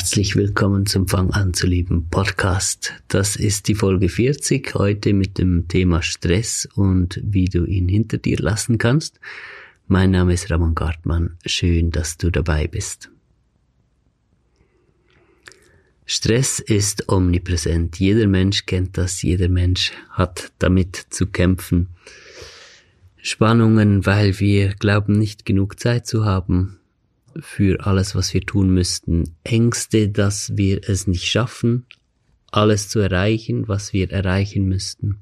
herzlich willkommen zum Fang an zu lieben Podcast. Das ist die Folge 40, heute mit dem Thema Stress und wie du ihn hinter dir lassen kannst. Mein Name ist Ramon Gartmann, schön, dass du dabei bist. Stress ist omnipräsent. Jeder Mensch kennt das, jeder Mensch hat damit zu kämpfen. Spannungen, weil wir glauben nicht genug Zeit zu haben, für alles, was wir tun müssten. Ängste, dass wir es nicht schaffen, alles zu erreichen, was wir erreichen müssten.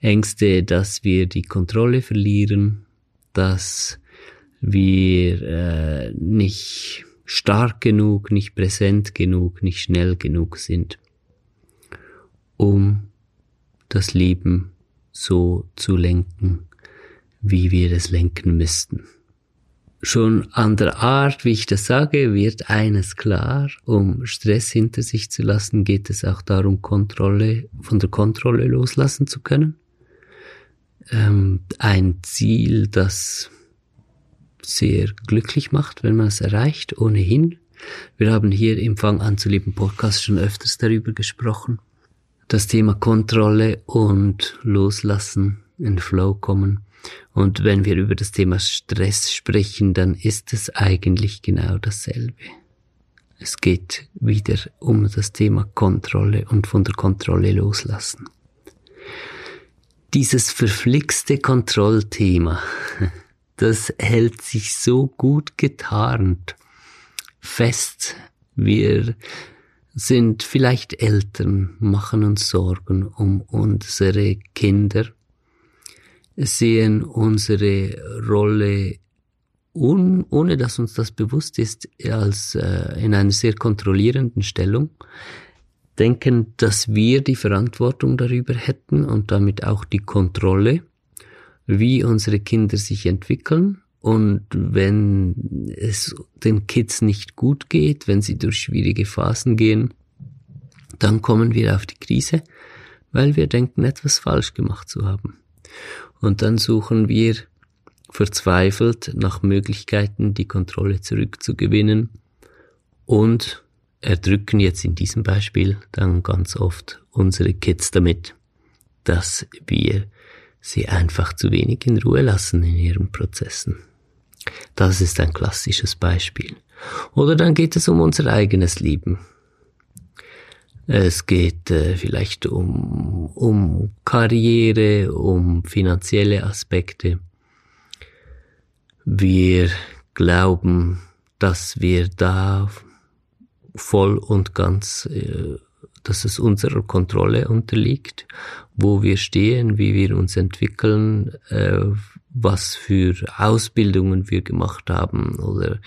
Ängste, dass wir die Kontrolle verlieren, dass wir äh, nicht stark genug, nicht präsent genug, nicht schnell genug sind, um das Leben so zu lenken, wie wir es lenken müssten. Schon an der Art, wie ich das sage, wird eines klar. Um Stress hinter sich zu lassen, geht es auch darum, Kontrolle, von der Kontrolle loslassen zu können. Ähm, ein Ziel, das sehr glücklich macht, wenn man es erreicht, ohnehin. Wir haben hier im Fang an zu lieben Podcast schon öfters darüber gesprochen. Das Thema Kontrolle und Loslassen, in Flow kommen und wenn wir über das Thema Stress sprechen, dann ist es eigentlich genau dasselbe. Es geht wieder um das Thema Kontrolle und von der Kontrolle loslassen. Dieses verflixte Kontrollthema, das hält sich so gut getarnt fest. Wir sind vielleicht Eltern, machen uns Sorgen um unsere Kinder sehen unsere Rolle un, ohne dass uns das bewusst ist, als äh, in einer sehr kontrollierenden Stellung, denken, dass wir die Verantwortung darüber hätten und damit auch die Kontrolle, wie unsere Kinder sich entwickeln. Und wenn es den Kids nicht gut geht, wenn sie durch schwierige Phasen gehen, dann kommen wir auf die Krise, weil wir denken, etwas falsch gemacht zu haben. Und dann suchen wir verzweifelt nach Möglichkeiten, die Kontrolle zurückzugewinnen und erdrücken jetzt in diesem Beispiel dann ganz oft unsere Kids damit, dass wir sie einfach zu wenig in Ruhe lassen in ihren Prozessen. Das ist ein klassisches Beispiel. Oder dann geht es um unser eigenes Leben. Es geht äh, vielleicht um, um Karriere, um finanzielle Aspekte. Wir glauben, dass wir da voll und ganz, äh, dass es unserer Kontrolle unterliegt, wo wir stehen, wie wir uns entwickeln, äh, was für Ausbildungen wir gemacht haben oder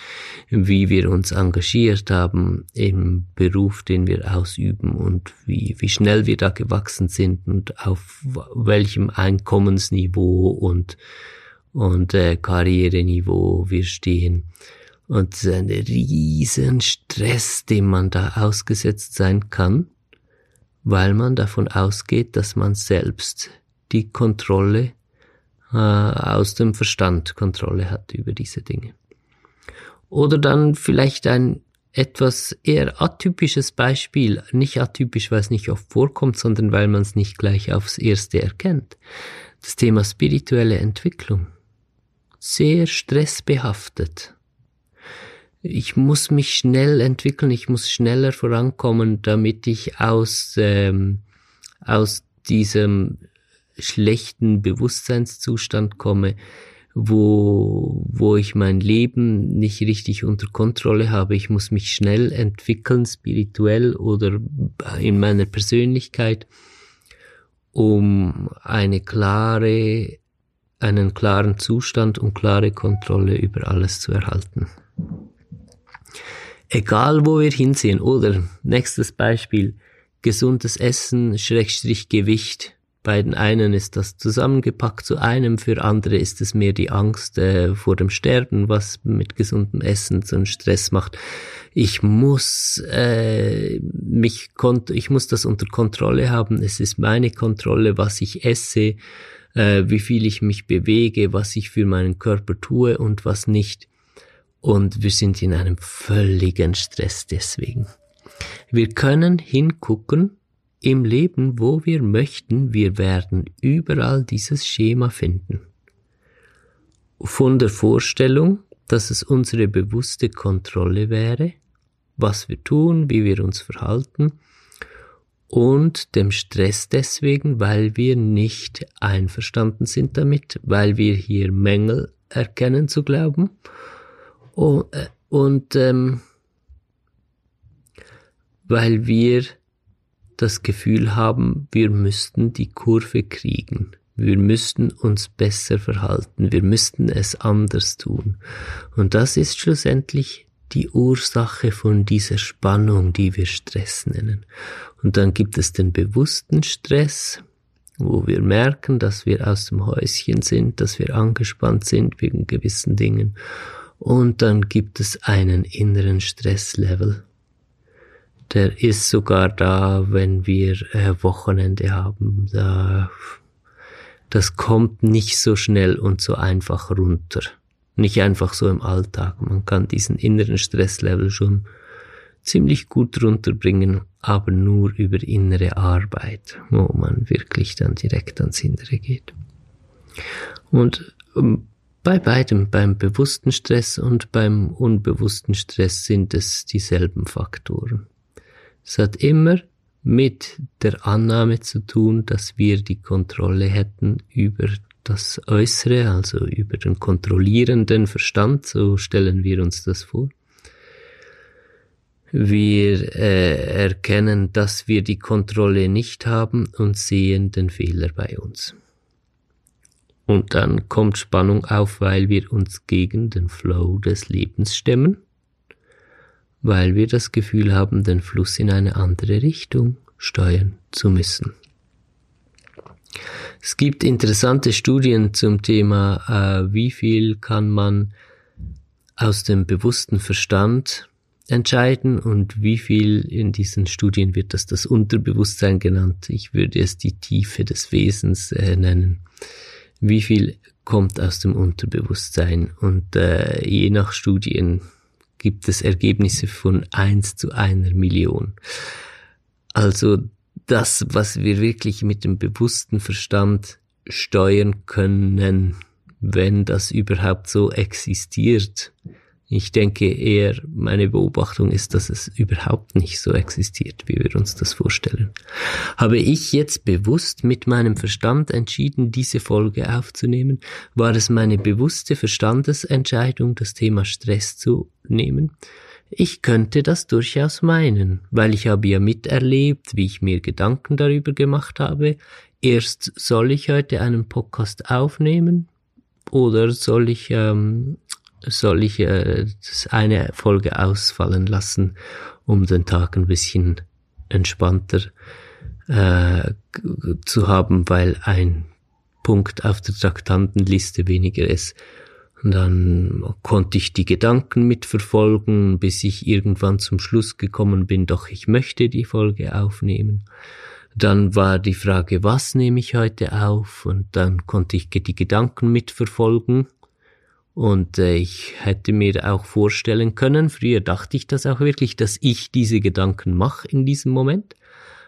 wie wir uns engagiert haben im Beruf, den wir ausüben und wie, wie schnell wir da gewachsen sind und auf welchem Einkommensniveau und, und äh, Karriereniveau wir stehen. Und ein riesen Stress, dem man da ausgesetzt sein kann, weil man davon ausgeht, dass man selbst die Kontrolle äh, aus dem Verstand Kontrolle hat über diese Dinge. Oder dann vielleicht ein etwas eher atypisches Beispiel, nicht atypisch, weil es nicht oft vorkommt, sondern weil man es nicht gleich aufs erste erkennt. Das Thema spirituelle Entwicklung. Sehr stressbehaftet. Ich muss mich schnell entwickeln, ich muss schneller vorankommen, damit ich aus, ähm, aus diesem schlechten Bewusstseinszustand komme, wo, wo ich mein Leben nicht richtig unter Kontrolle habe. Ich muss mich schnell entwickeln, spirituell oder in meiner Persönlichkeit, um eine klare, einen klaren Zustand und klare Kontrolle über alles zu erhalten. Egal wo wir hinsehen, oder nächstes Beispiel, gesundes Essen, Schrägstrich Gewicht, bei den einen ist das zusammengepackt zu einem, für andere ist es mehr die Angst äh, vor dem Sterben, was mit gesundem Essen so einen Stress macht. Ich muss äh, mich ich muss das unter Kontrolle haben. Es ist meine Kontrolle, was ich esse, äh, wie viel ich mich bewege, was ich für meinen Körper tue und was nicht. Und wir sind in einem völligen Stress deswegen. Wir können hingucken im Leben, wo wir möchten, wir werden überall dieses Schema finden. Von der Vorstellung, dass es unsere bewusste Kontrolle wäre, was wir tun, wie wir uns verhalten, und dem Stress deswegen, weil wir nicht einverstanden sind damit, weil wir hier Mängel erkennen zu glauben und, äh, und ähm, weil wir das Gefühl haben, wir müssten die Kurve kriegen. Wir müssten uns besser verhalten. Wir müssten es anders tun. Und das ist schlussendlich die Ursache von dieser Spannung, die wir Stress nennen. Und dann gibt es den bewussten Stress, wo wir merken, dass wir aus dem Häuschen sind, dass wir angespannt sind wegen gewissen Dingen. Und dann gibt es einen inneren Stresslevel. Der ist sogar da, wenn wir äh, Wochenende haben. Da, das kommt nicht so schnell und so einfach runter. Nicht einfach so im Alltag. Man kann diesen inneren Stresslevel schon ziemlich gut runterbringen, aber nur über innere Arbeit, wo man wirklich dann direkt ans Innere geht. Und ähm, bei beidem, beim bewussten Stress und beim unbewussten Stress sind es dieselben Faktoren. Es hat immer mit der Annahme zu tun, dass wir die Kontrolle hätten über das Äußere, also über den kontrollierenden Verstand, so stellen wir uns das vor. Wir äh, erkennen, dass wir die Kontrolle nicht haben und sehen den Fehler bei uns. Und dann kommt Spannung auf, weil wir uns gegen den Flow des Lebens stemmen, weil wir das Gefühl haben, den Fluss in eine andere Richtung steuern zu müssen. Es gibt interessante Studien zum Thema, äh, wie viel kann man aus dem bewussten Verstand entscheiden und wie viel in diesen Studien wird das das Unterbewusstsein genannt. Ich würde es die Tiefe des Wesens äh, nennen wie viel kommt aus dem Unterbewusstsein. Und äh, je nach Studien gibt es Ergebnisse von eins zu einer Million. Also das, was wir wirklich mit dem bewussten Verstand steuern können, wenn das überhaupt so existiert, ich denke eher, meine Beobachtung ist, dass es überhaupt nicht so existiert, wie wir uns das vorstellen. Habe ich jetzt bewusst mit meinem Verstand entschieden, diese Folge aufzunehmen? War es meine bewusste Verstandesentscheidung, das Thema Stress zu nehmen? Ich könnte das durchaus meinen, weil ich habe ja miterlebt, wie ich mir Gedanken darüber gemacht habe. Erst soll ich heute einen Podcast aufnehmen oder soll ich ähm, soll ich äh, eine Folge ausfallen lassen, um den Tag ein bisschen entspannter äh, zu haben, weil ein Punkt auf der Traktantenliste weniger ist. Und dann konnte ich die Gedanken mitverfolgen, bis ich irgendwann zum Schluss gekommen bin, doch ich möchte die Folge aufnehmen. Dann war die Frage, was nehme ich heute auf? Und dann konnte ich die Gedanken mitverfolgen und äh, ich hätte mir auch vorstellen können, früher dachte ich das auch wirklich, dass ich diese Gedanken mache in diesem Moment.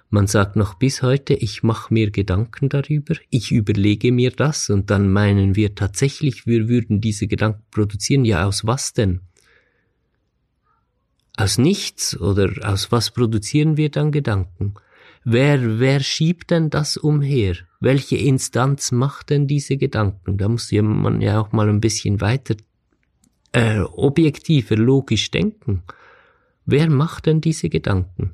Man sagt noch bis heute, ich mache mir Gedanken darüber, ich überlege mir das und dann meinen wir tatsächlich, wir würden diese Gedanken produzieren. Ja, aus was denn? Aus nichts oder aus was produzieren wir dann Gedanken? Wer, wer schiebt denn das umher? Welche Instanz macht denn diese Gedanken? Da muss man ja auch mal ein bisschen weiter äh, objektiver, logisch denken. Wer macht denn diese Gedanken?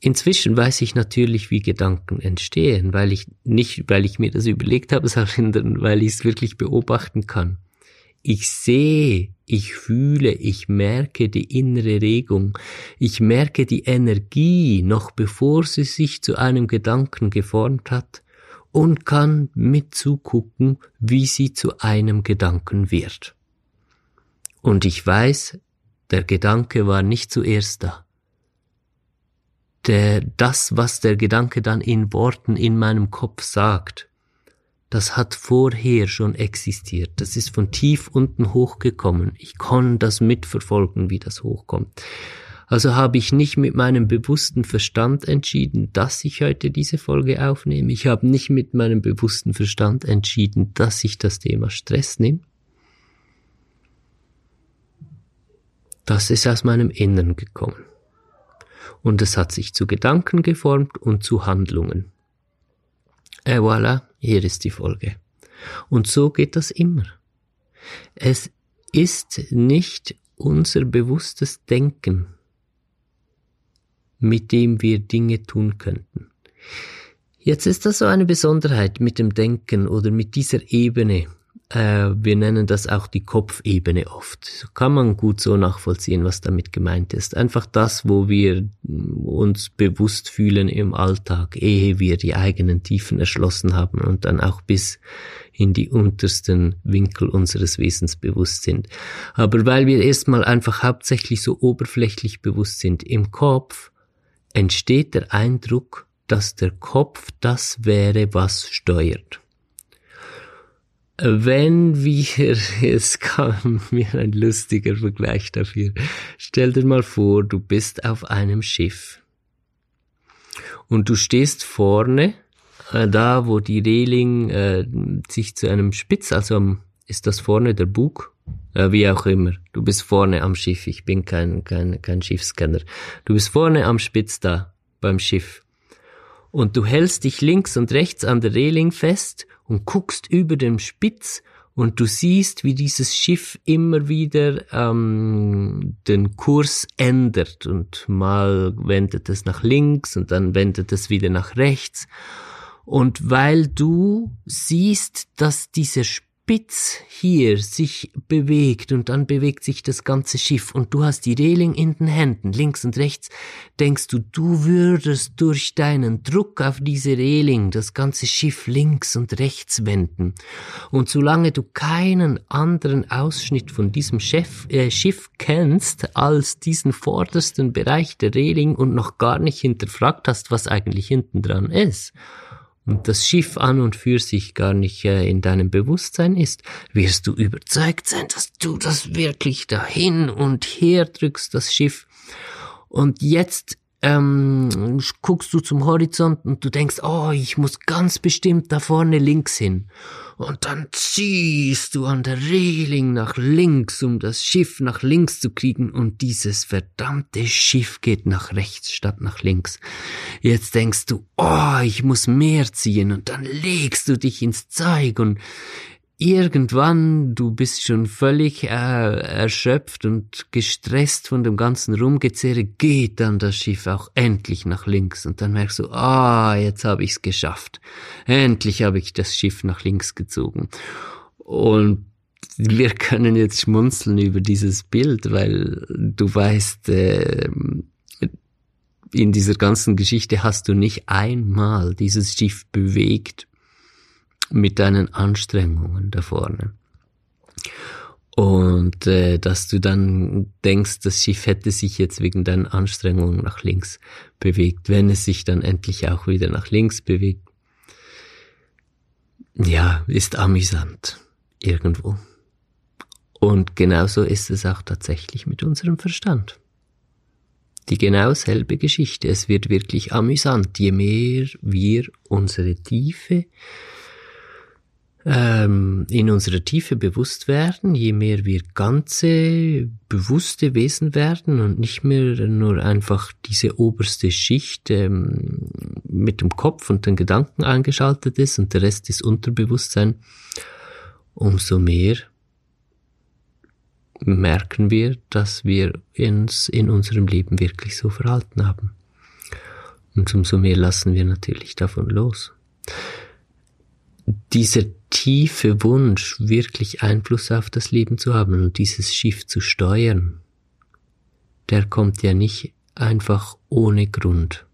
Inzwischen weiß ich natürlich, wie Gedanken entstehen, weil ich nicht, weil ich mir das überlegt habe, sondern weil ich es wirklich beobachten kann. Ich sehe, ich fühle, ich merke die innere Regung, ich merke die Energie, noch bevor sie sich zu einem Gedanken geformt hat, und kann mitzugucken, wie sie zu einem Gedanken wird. Und ich weiß, der Gedanke war nicht zuerst da. Der, das, was der Gedanke dann in Worten in meinem Kopf sagt, das hat vorher schon existiert. Das ist von tief unten hochgekommen. Ich kann das mitverfolgen, wie das hochkommt. Also habe ich nicht mit meinem bewussten Verstand entschieden, dass ich heute diese Folge aufnehme. Ich habe nicht mit meinem bewussten Verstand entschieden, dass ich das Thema Stress nehme. Das ist aus meinem Innern gekommen. Und es hat sich zu Gedanken geformt und zu Handlungen. Et voilà, hier ist die Folge. Und so geht das immer. Es ist nicht unser bewusstes Denken, mit dem wir Dinge tun könnten. Jetzt ist das so eine Besonderheit mit dem Denken oder mit dieser Ebene, äh, wir nennen das auch die Kopfebene oft. Kann man gut so nachvollziehen, was damit gemeint ist. Einfach das, wo wir uns bewusst fühlen im Alltag, ehe wir die eigenen Tiefen erschlossen haben und dann auch bis in die untersten Winkel unseres Wesens bewusst sind. Aber weil wir erstmal einfach hauptsächlich so oberflächlich bewusst sind im Kopf, entsteht der Eindruck, dass der Kopf das wäre, was steuert. Wenn wir, es kam mir ein lustiger Vergleich dafür. Stell dir mal vor, du bist auf einem Schiff und du stehst vorne, äh, da wo die Reling äh, sich zu einem Spitz, also ist das vorne der Bug, äh, wie auch immer. Du bist vorne am Schiff. Ich bin kein kein kein Schiffskenner. Du bist vorne am Spitz da beim Schiff und du hältst dich links und rechts an der Reling fest und guckst über dem Spitz und du siehst, wie dieses Schiff immer wieder ähm, den Kurs ändert und mal wendet es nach links und dann wendet es wieder nach rechts. Und weil du siehst, dass dieser Spitz Spitz hier sich bewegt und dann bewegt sich das ganze Schiff und du hast die Reling in den Händen, links und rechts, denkst du, du würdest durch deinen Druck auf diese Reling das ganze Schiff links und rechts wenden. Und solange du keinen anderen Ausschnitt von diesem Chef, äh, Schiff kennst als diesen vordersten Bereich der Reling und noch gar nicht hinterfragt hast, was eigentlich hinten dran ist, und das Schiff an und für sich gar nicht äh, in deinem Bewusstsein ist, wirst du überzeugt sein, dass du das wirklich dahin und her drückst, das Schiff. Und jetzt ähm, guckst du zum Horizont und du denkst, oh, ich muss ganz bestimmt da vorne links hin. Und dann ziehst du an der Reling nach links, um das Schiff nach links zu kriegen und dieses verdammte Schiff geht nach rechts statt nach links. Jetzt denkst du, oh, ich muss mehr ziehen und dann legst du dich ins Zeug und irgendwann, du bist schon völlig äh, erschöpft und gestresst von dem ganzen Rumgezehre, geht dann das Schiff auch endlich nach links und dann merkst du, ah, jetzt habe ich's geschafft. Endlich habe ich das Schiff nach links gezogen. Und wir können jetzt schmunzeln über dieses Bild, weil du weißt, äh, in dieser ganzen Geschichte hast du nicht einmal dieses Schiff bewegt mit deinen Anstrengungen da vorne. Und äh, dass du dann denkst, das Schiff hätte sich jetzt wegen deinen Anstrengungen nach links bewegt, wenn es sich dann endlich auch wieder nach links bewegt. Ja, ist amüsant irgendwo. Und genauso ist es auch tatsächlich mit unserem Verstand. Die genau selbe Geschichte. Es wird wirklich amüsant, je mehr wir unsere Tiefe ähm, in unserer Tiefe bewusst werden, je mehr wir ganze bewusste Wesen werden und nicht mehr nur einfach diese oberste Schicht ähm, mit dem Kopf und den Gedanken eingeschaltet ist und der Rest ist Unterbewusstsein, umso mehr merken wir, dass wir uns in unserem Leben wirklich so verhalten haben. Und umso mehr lassen wir natürlich davon los. Dieser tiefe Wunsch, wirklich Einfluss auf das Leben zu haben und dieses Schiff zu steuern, der kommt ja nicht einfach ohne Grund.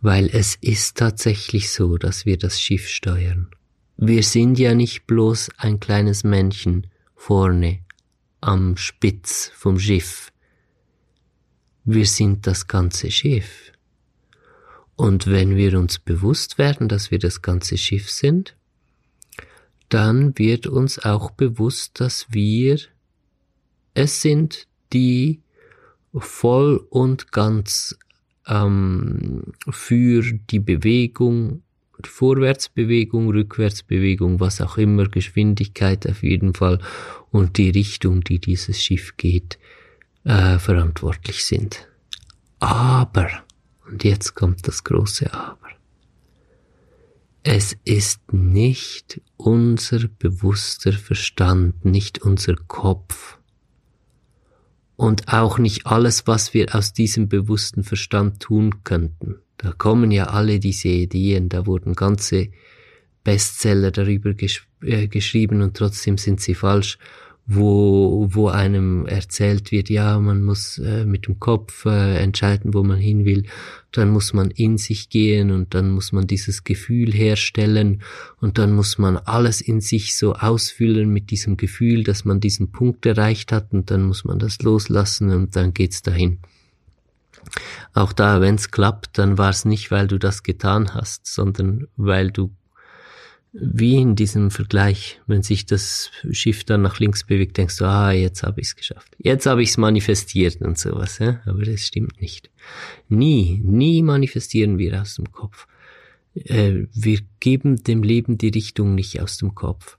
Weil es ist tatsächlich so, dass wir das Schiff steuern. Wir sind ja nicht bloß ein kleines Männchen vorne am Spitz vom Schiff. Wir sind das ganze Schiff. Und wenn wir uns bewusst werden, dass wir das ganze Schiff sind, dann wird uns auch bewusst, dass wir es sind, die voll und ganz ähm, für die Bewegung, die Vorwärtsbewegung, Rückwärtsbewegung, was auch immer, Geschwindigkeit auf jeden Fall und die Richtung, die dieses Schiff geht, äh, verantwortlich sind. Aber und jetzt kommt das große Aber. Es ist nicht unser bewusster Verstand, nicht unser Kopf und auch nicht alles, was wir aus diesem bewussten Verstand tun könnten. Da kommen ja alle diese Ideen, da wurden ganze Bestseller darüber gesch äh, geschrieben und trotzdem sind sie falsch wo, wo einem erzählt wird, ja, man muss äh, mit dem Kopf äh, entscheiden, wo man hin will, dann muss man in sich gehen und dann muss man dieses Gefühl herstellen und dann muss man alles in sich so ausfüllen mit diesem Gefühl, dass man diesen Punkt erreicht hat und dann muss man das loslassen und dann geht's dahin. Auch da, wenn's klappt, dann war es nicht, weil du das getan hast, sondern weil du wie in diesem Vergleich, wenn sich das Schiff dann nach links bewegt, denkst du, ah, jetzt habe ich es geschafft. Jetzt habe ich es manifestiert und sowas, ja? aber das stimmt nicht. Nie, nie manifestieren wir aus dem Kopf. Äh, wir geben dem Leben die Richtung nicht aus dem Kopf,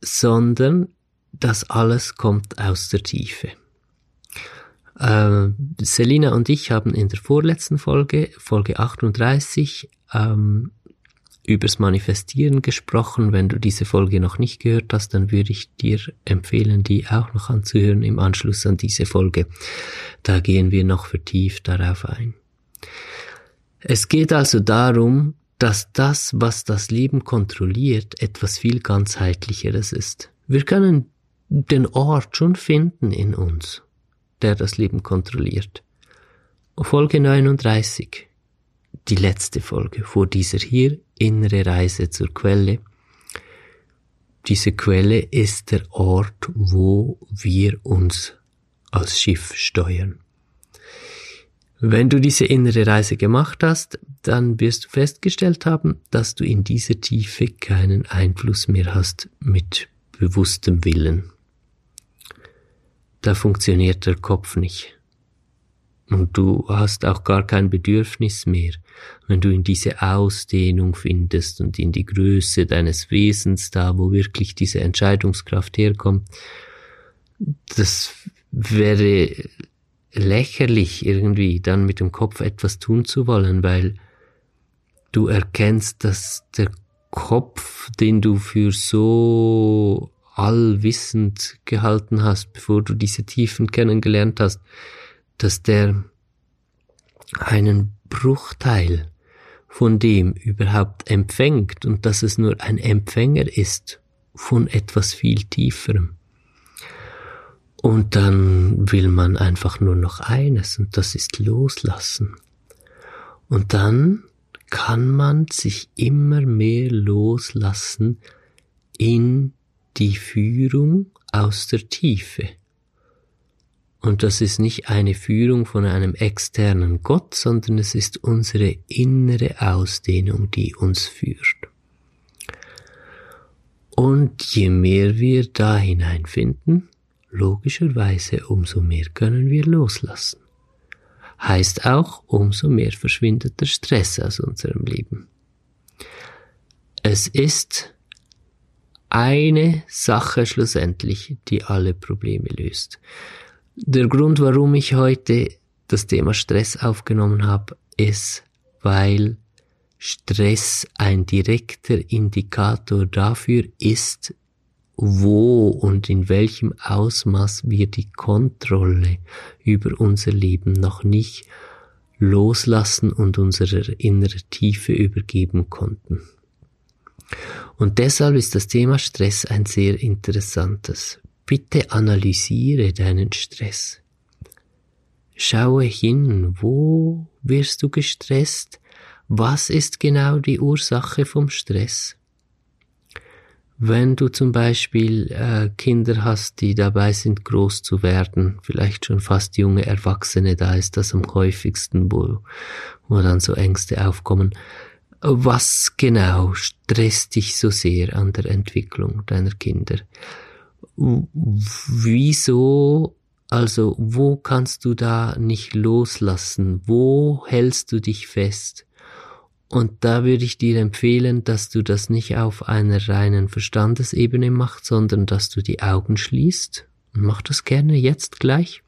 sondern das alles kommt aus der Tiefe. Äh, Selina und ich haben in der vorletzten Folge, Folge 38, ähm, übers Manifestieren gesprochen. Wenn du diese Folge noch nicht gehört hast, dann würde ich dir empfehlen, die auch noch anzuhören im Anschluss an diese Folge. Da gehen wir noch vertieft darauf ein. Es geht also darum, dass das, was das Leben kontrolliert, etwas viel ganzheitlicheres ist. Wir können den Ort schon finden in uns, der das Leben kontrolliert. Folge 39 die letzte Folge vor dieser hier, innere Reise zur Quelle. Diese Quelle ist der Ort, wo wir uns als Schiff steuern. Wenn du diese innere Reise gemacht hast, dann wirst du festgestellt haben, dass du in dieser Tiefe keinen Einfluss mehr hast mit bewusstem Willen. Da funktioniert der Kopf nicht. Und du hast auch gar kein Bedürfnis mehr, wenn du in diese Ausdehnung findest und in die Größe deines Wesens, da wo wirklich diese Entscheidungskraft herkommt. Das wäre lächerlich irgendwie dann mit dem Kopf etwas tun zu wollen, weil du erkennst, dass der Kopf, den du für so allwissend gehalten hast, bevor du diese Tiefen kennengelernt hast, dass der einen Bruchteil von dem überhaupt empfängt und dass es nur ein Empfänger ist von etwas viel tieferem. Und dann will man einfach nur noch eines und das ist loslassen. Und dann kann man sich immer mehr loslassen in die Führung aus der Tiefe. Und das ist nicht eine Führung von einem externen Gott, sondern es ist unsere innere Ausdehnung, die uns führt. Und je mehr wir da hineinfinden, logischerweise umso mehr können wir loslassen. Heißt auch, umso mehr verschwindet der Stress aus unserem Leben. Es ist eine Sache schlussendlich, die alle Probleme löst. Der Grund, warum ich heute das Thema Stress aufgenommen habe, ist, weil Stress ein direkter Indikator dafür ist, wo und in welchem Ausmaß wir die Kontrolle über unser Leben noch nicht loslassen und unserer innere Tiefe übergeben konnten. Und deshalb ist das Thema Stress ein sehr interessantes. Bitte analysiere deinen Stress. Schaue hin, wo wirst du gestresst? Was ist genau die Ursache vom Stress? Wenn du zum Beispiel äh, Kinder hast, die dabei sind, groß zu werden, vielleicht schon fast junge Erwachsene, da ist das am häufigsten, wo, wo dann so Ängste aufkommen. Was genau stresst dich so sehr an der Entwicklung deiner Kinder? Wieso, also wo kannst du da nicht loslassen? Wo hältst du dich fest? Und da würde ich dir empfehlen, dass du das nicht auf einer reinen Verstandesebene machst, sondern dass du die Augen schließt. Und mach das gerne jetzt gleich.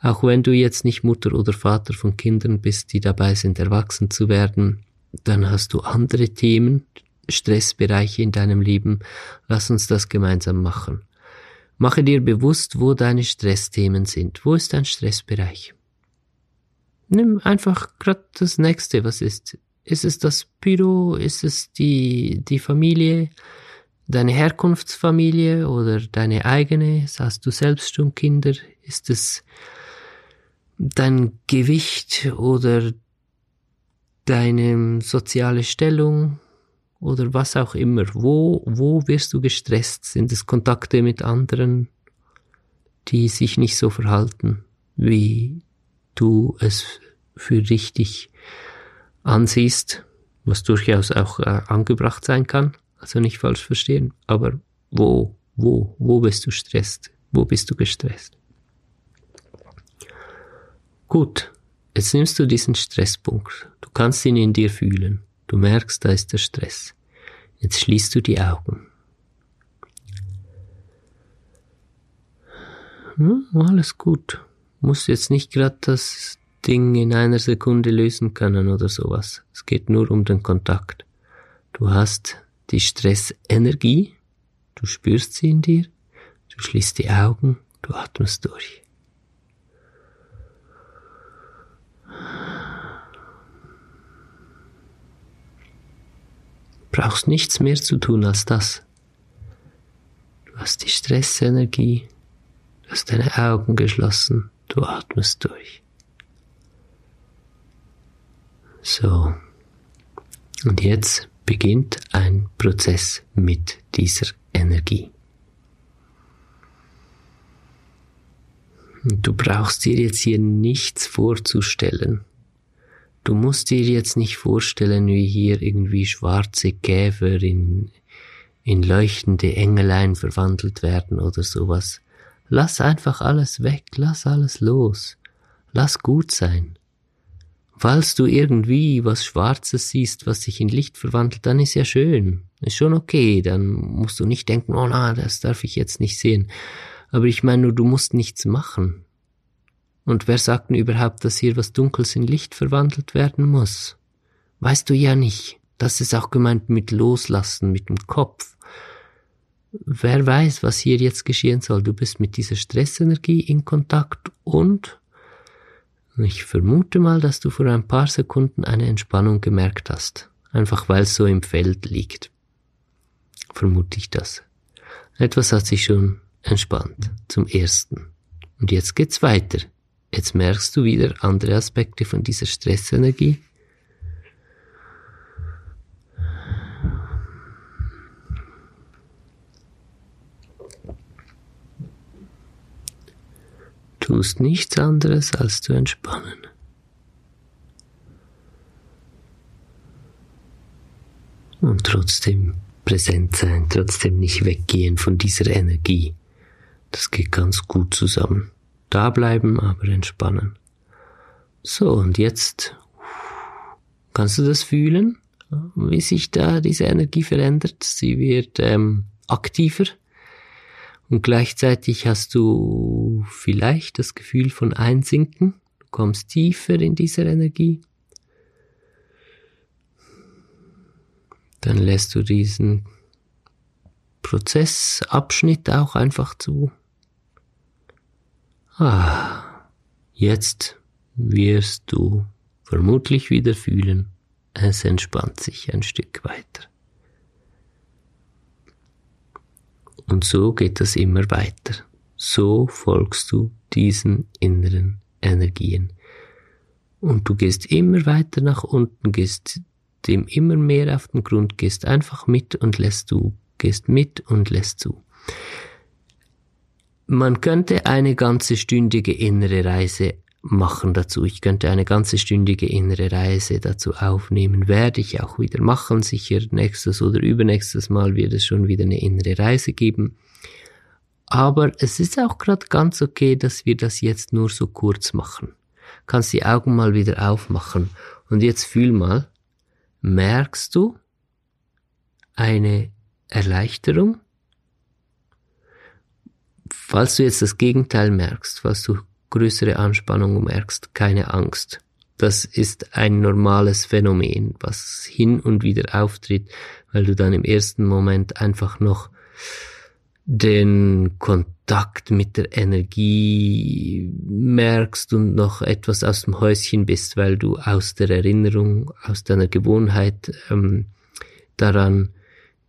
Auch wenn du jetzt nicht Mutter oder Vater von Kindern bist, die dabei sind, erwachsen zu werden, dann hast du andere Themen, Stressbereiche in deinem Leben. Lass uns das gemeinsam machen. Mache dir bewusst, wo deine Stressthemen sind. Wo ist dein Stressbereich? Nimm einfach gerade das nächste, was ist. Ist es das Büro? Ist es die, die Familie? Deine Herkunftsfamilie oder deine eigene? Hast du selbst schon Kinder? Ist es dein Gewicht oder deine soziale Stellung oder was auch immer. Wo, wo wirst du gestresst? Sind es Kontakte mit anderen, die sich nicht so verhalten, wie du es für richtig ansiehst, was durchaus auch äh, angebracht sein kann, also nicht falsch verstehen, aber wo, wo, wo bist du stresst? Wo bist du gestresst? Gut, Jetzt nimmst du diesen Stresspunkt. Du kannst ihn in dir fühlen. Du merkst, da ist der Stress. Jetzt schließt du die Augen. Hm, alles gut. Du musst jetzt nicht gerade das Ding in einer Sekunde lösen können oder sowas. Es geht nur um den Kontakt. Du hast die Stressenergie, du spürst sie in dir, du schließt die Augen, du atmest durch. Brauchst nichts mehr zu tun als das. Du hast die Stressenergie, du hast deine Augen geschlossen, du atmest durch. So. Und jetzt beginnt ein Prozess mit dieser Energie. Du brauchst dir jetzt hier nichts vorzustellen. Du musst dir jetzt nicht vorstellen, wie hier irgendwie schwarze Käfer in, in leuchtende Engelein verwandelt werden oder sowas. Lass einfach alles weg, lass alles los. Lass gut sein. Falls du irgendwie was Schwarzes siehst, was sich in Licht verwandelt, dann ist ja schön. Ist schon okay. Dann musst du nicht denken, oh na, das darf ich jetzt nicht sehen. Aber ich meine nur, du musst nichts machen. Und wer sagt denn überhaupt, dass hier was Dunkles in Licht verwandelt werden muss? Weißt du ja nicht. Das ist auch gemeint mit Loslassen, mit dem Kopf. Wer weiß, was hier jetzt geschehen soll. Du bist mit dieser Stressenergie in Kontakt und ich vermute mal, dass du vor ein paar Sekunden eine Entspannung gemerkt hast. Einfach weil es so im Feld liegt. Vermute ich das. Etwas hat sich schon entspannt. Zum ersten. Und jetzt geht's weiter. Jetzt merkst du wieder andere Aspekte von dieser Stressenergie. Tust nichts anderes als zu entspannen. Und trotzdem präsent sein, trotzdem nicht weggehen von dieser Energie. Das geht ganz gut zusammen da bleiben, aber entspannen. So, und jetzt kannst du das fühlen, wie sich da diese Energie verändert. Sie wird ähm, aktiver und gleichzeitig hast du vielleicht das Gefühl von Einsinken. Du kommst tiefer in dieser Energie. Dann lässt du diesen Prozessabschnitt auch einfach zu. Ah, jetzt wirst du vermutlich wieder fühlen, es entspannt sich ein Stück weiter. Und so geht das immer weiter. So folgst du diesen inneren Energien. Und du gehst immer weiter nach unten, gehst dem immer mehr auf den Grund, gehst einfach mit und lässt du gehst mit und lässt zu. Man könnte eine ganze stündige innere Reise machen dazu. Ich könnte eine ganze stündige innere Reise dazu aufnehmen, werde ich auch wieder machen. Sicher nächstes oder übernächstes Mal wird es schon wieder eine innere Reise geben. Aber es ist auch gerade ganz okay, dass wir das jetzt nur so kurz machen. Kannst die Augen mal wieder aufmachen. Und jetzt fühl mal, merkst du eine Erleichterung? Falls du jetzt das Gegenteil merkst, falls du größere Anspannung merkst, keine Angst. Das ist ein normales Phänomen, was hin und wieder auftritt, weil du dann im ersten Moment einfach noch den Kontakt mit der Energie merkst und noch etwas aus dem Häuschen bist, weil du aus der Erinnerung, aus deiner Gewohnheit ähm, daran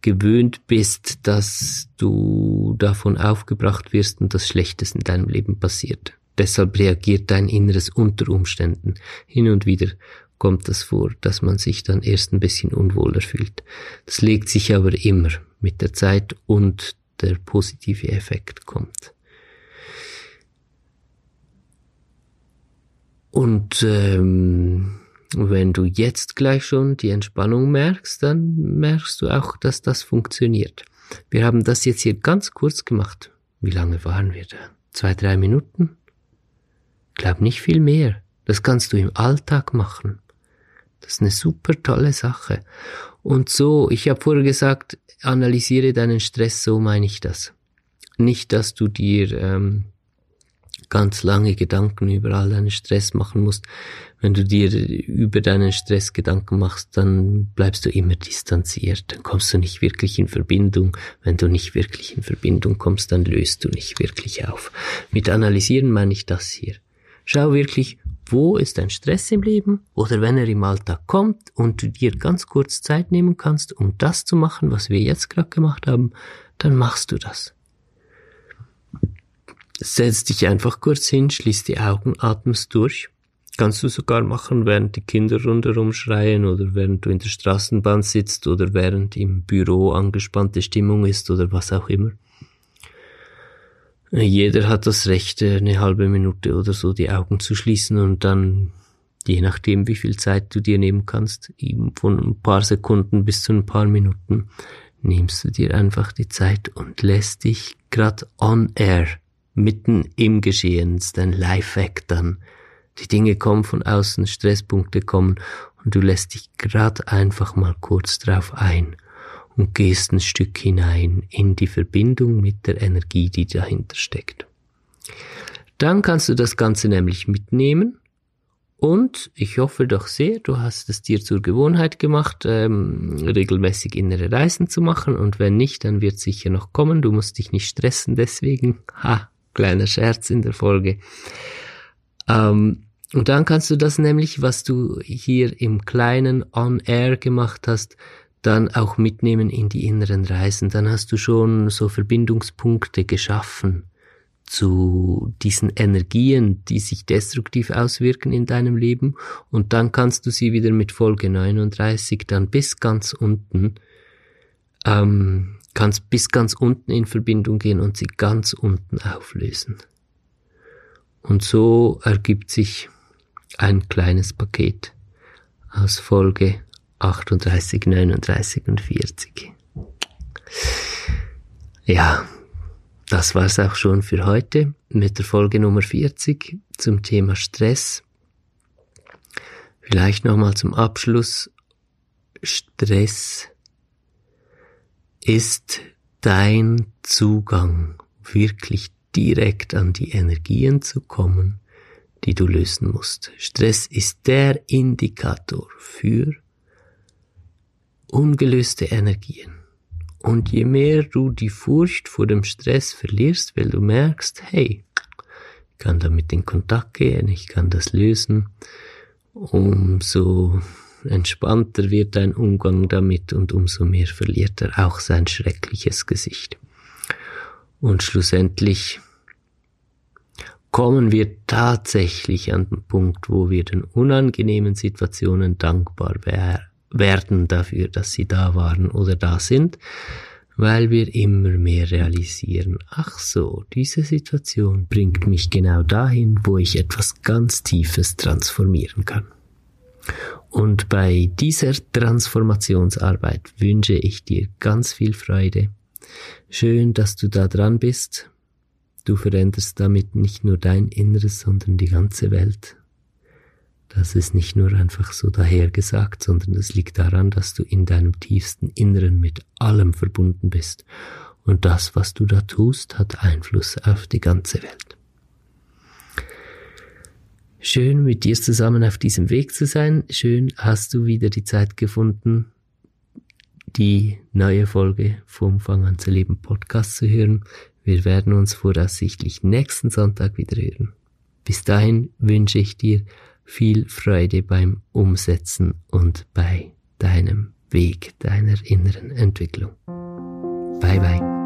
gewöhnt bist, dass du davon aufgebracht wirst und das Schlechtes in deinem Leben passiert. Deshalb reagiert dein Inneres unter Umständen. Hin und wieder kommt das vor, dass man sich dann erst ein bisschen unwohler fühlt. Das legt sich aber immer mit der Zeit und der positive Effekt kommt. Und ähm, wenn du jetzt gleich schon die Entspannung merkst, dann merkst du auch, dass das funktioniert. Wir haben das jetzt hier ganz kurz gemacht. Wie lange waren wir da? Zwei, drei Minuten? Glaub nicht viel mehr. Das kannst du im Alltag machen. Das ist eine super tolle Sache. Und so, ich habe vorher gesagt, analysiere deinen Stress, so meine ich das. Nicht, dass du dir ähm, ganz lange Gedanken über all deinen Stress machen musst. Wenn du dir über deinen Stress Gedanken machst, dann bleibst du immer distanziert. Dann kommst du nicht wirklich in Verbindung. Wenn du nicht wirklich in Verbindung kommst, dann löst du nicht wirklich auf. Mit analysieren meine ich das hier. Schau wirklich, wo ist dein Stress im Leben oder wenn er im Alltag kommt und du dir ganz kurz Zeit nehmen kannst, um das zu machen, was wir jetzt gerade gemacht haben, dann machst du das. Setz dich einfach kurz hin, schließ die Augen, atmest durch. Kannst du sogar machen, während die Kinder rundherum schreien oder während du in der Straßenbahn sitzt oder während im Büro angespannte Stimmung ist oder was auch immer. Jeder hat das Recht, eine halbe Minute oder so die Augen zu schließen und dann, je nachdem, wie viel Zeit du dir nehmen kannst, von ein paar Sekunden bis zu ein paar Minuten, nimmst du dir einfach die Zeit und lässt dich grad on air mitten im Geschehen, ist ein Live-Act dann. Die Dinge kommen von außen, Stresspunkte kommen und du lässt dich grad einfach mal kurz drauf ein und gehst ein Stück hinein in die Verbindung mit der Energie, die dahinter steckt. Dann kannst du das Ganze nämlich mitnehmen und ich hoffe doch sehr, du hast es dir zur Gewohnheit gemacht, ähm, regelmäßig innere Reisen zu machen und wenn nicht, dann wird sicher noch kommen. Du musst dich nicht stressen deswegen. Ha, Kleiner Scherz in der Folge. Ähm, und dann kannst du das nämlich, was du hier im kleinen On-Air gemacht hast, dann auch mitnehmen in die inneren Reisen. Dann hast du schon so Verbindungspunkte geschaffen zu diesen Energien, die sich destruktiv auswirken in deinem Leben. Und dann kannst du sie wieder mit Folge 39 dann bis ganz unten ähm, kannst bis ganz unten in Verbindung gehen und sie ganz unten auflösen. Und so ergibt sich ein kleines Paket aus Folge 38, 39 und 40. Ja, das war's auch schon für heute mit der Folge Nummer 40 zum Thema Stress. Vielleicht nochmal zum Abschluss. Stress ist dein Zugang wirklich direkt an die Energien zu kommen, die du lösen musst. Stress ist der Indikator für ungelöste Energien. Und je mehr du die Furcht vor dem Stress verlierst, weil du merkst, hey, ich kann damit in Kontakt gehen, ich kann das lösen, umso entspannter wird dein Umgang damit und umso mehr verliert er auch sein schreckliches Gesicht. Und schlussendlich kommen wir tatsächlich an den Punkt, wo wir den unangenehmen Situationen dankbar werden dafür, dass sie da waren oder da sind, weil wir immer mehr realisieren, ach so, diese Situation bringt mich genau dahin, wo ich etwas ganz Tiefes transformieren kann. Und bei dieser Transformationsarbeit wünsche ich dir ganz viel Freude. Schön, dass du da dran bist. Du veränderst damit nicht nur dein Inneres, sondern die ganze Welt. Das ist nicht nur einfach so dahergesagt, sondern es liegt daran, dass du in deinem tiefsten Inneren mit allem verbunden bist. Und das, was du da tust, hat Einfluss auf die ganze Welt. Schön mit dir zusammen auf diesem Weg zu sein. Schön hast du wieder die Zeit gefunden, die neue Folge vom Fang an zu leben Podcast zu hören. Wir werden uns voraussichtlich nächsten Sonntag wieder hören. Bis dahin wünsche ich dir viel Freude beim Umsetzen und bei deinem Weg deiner inneren Entwicklung. Bye bye.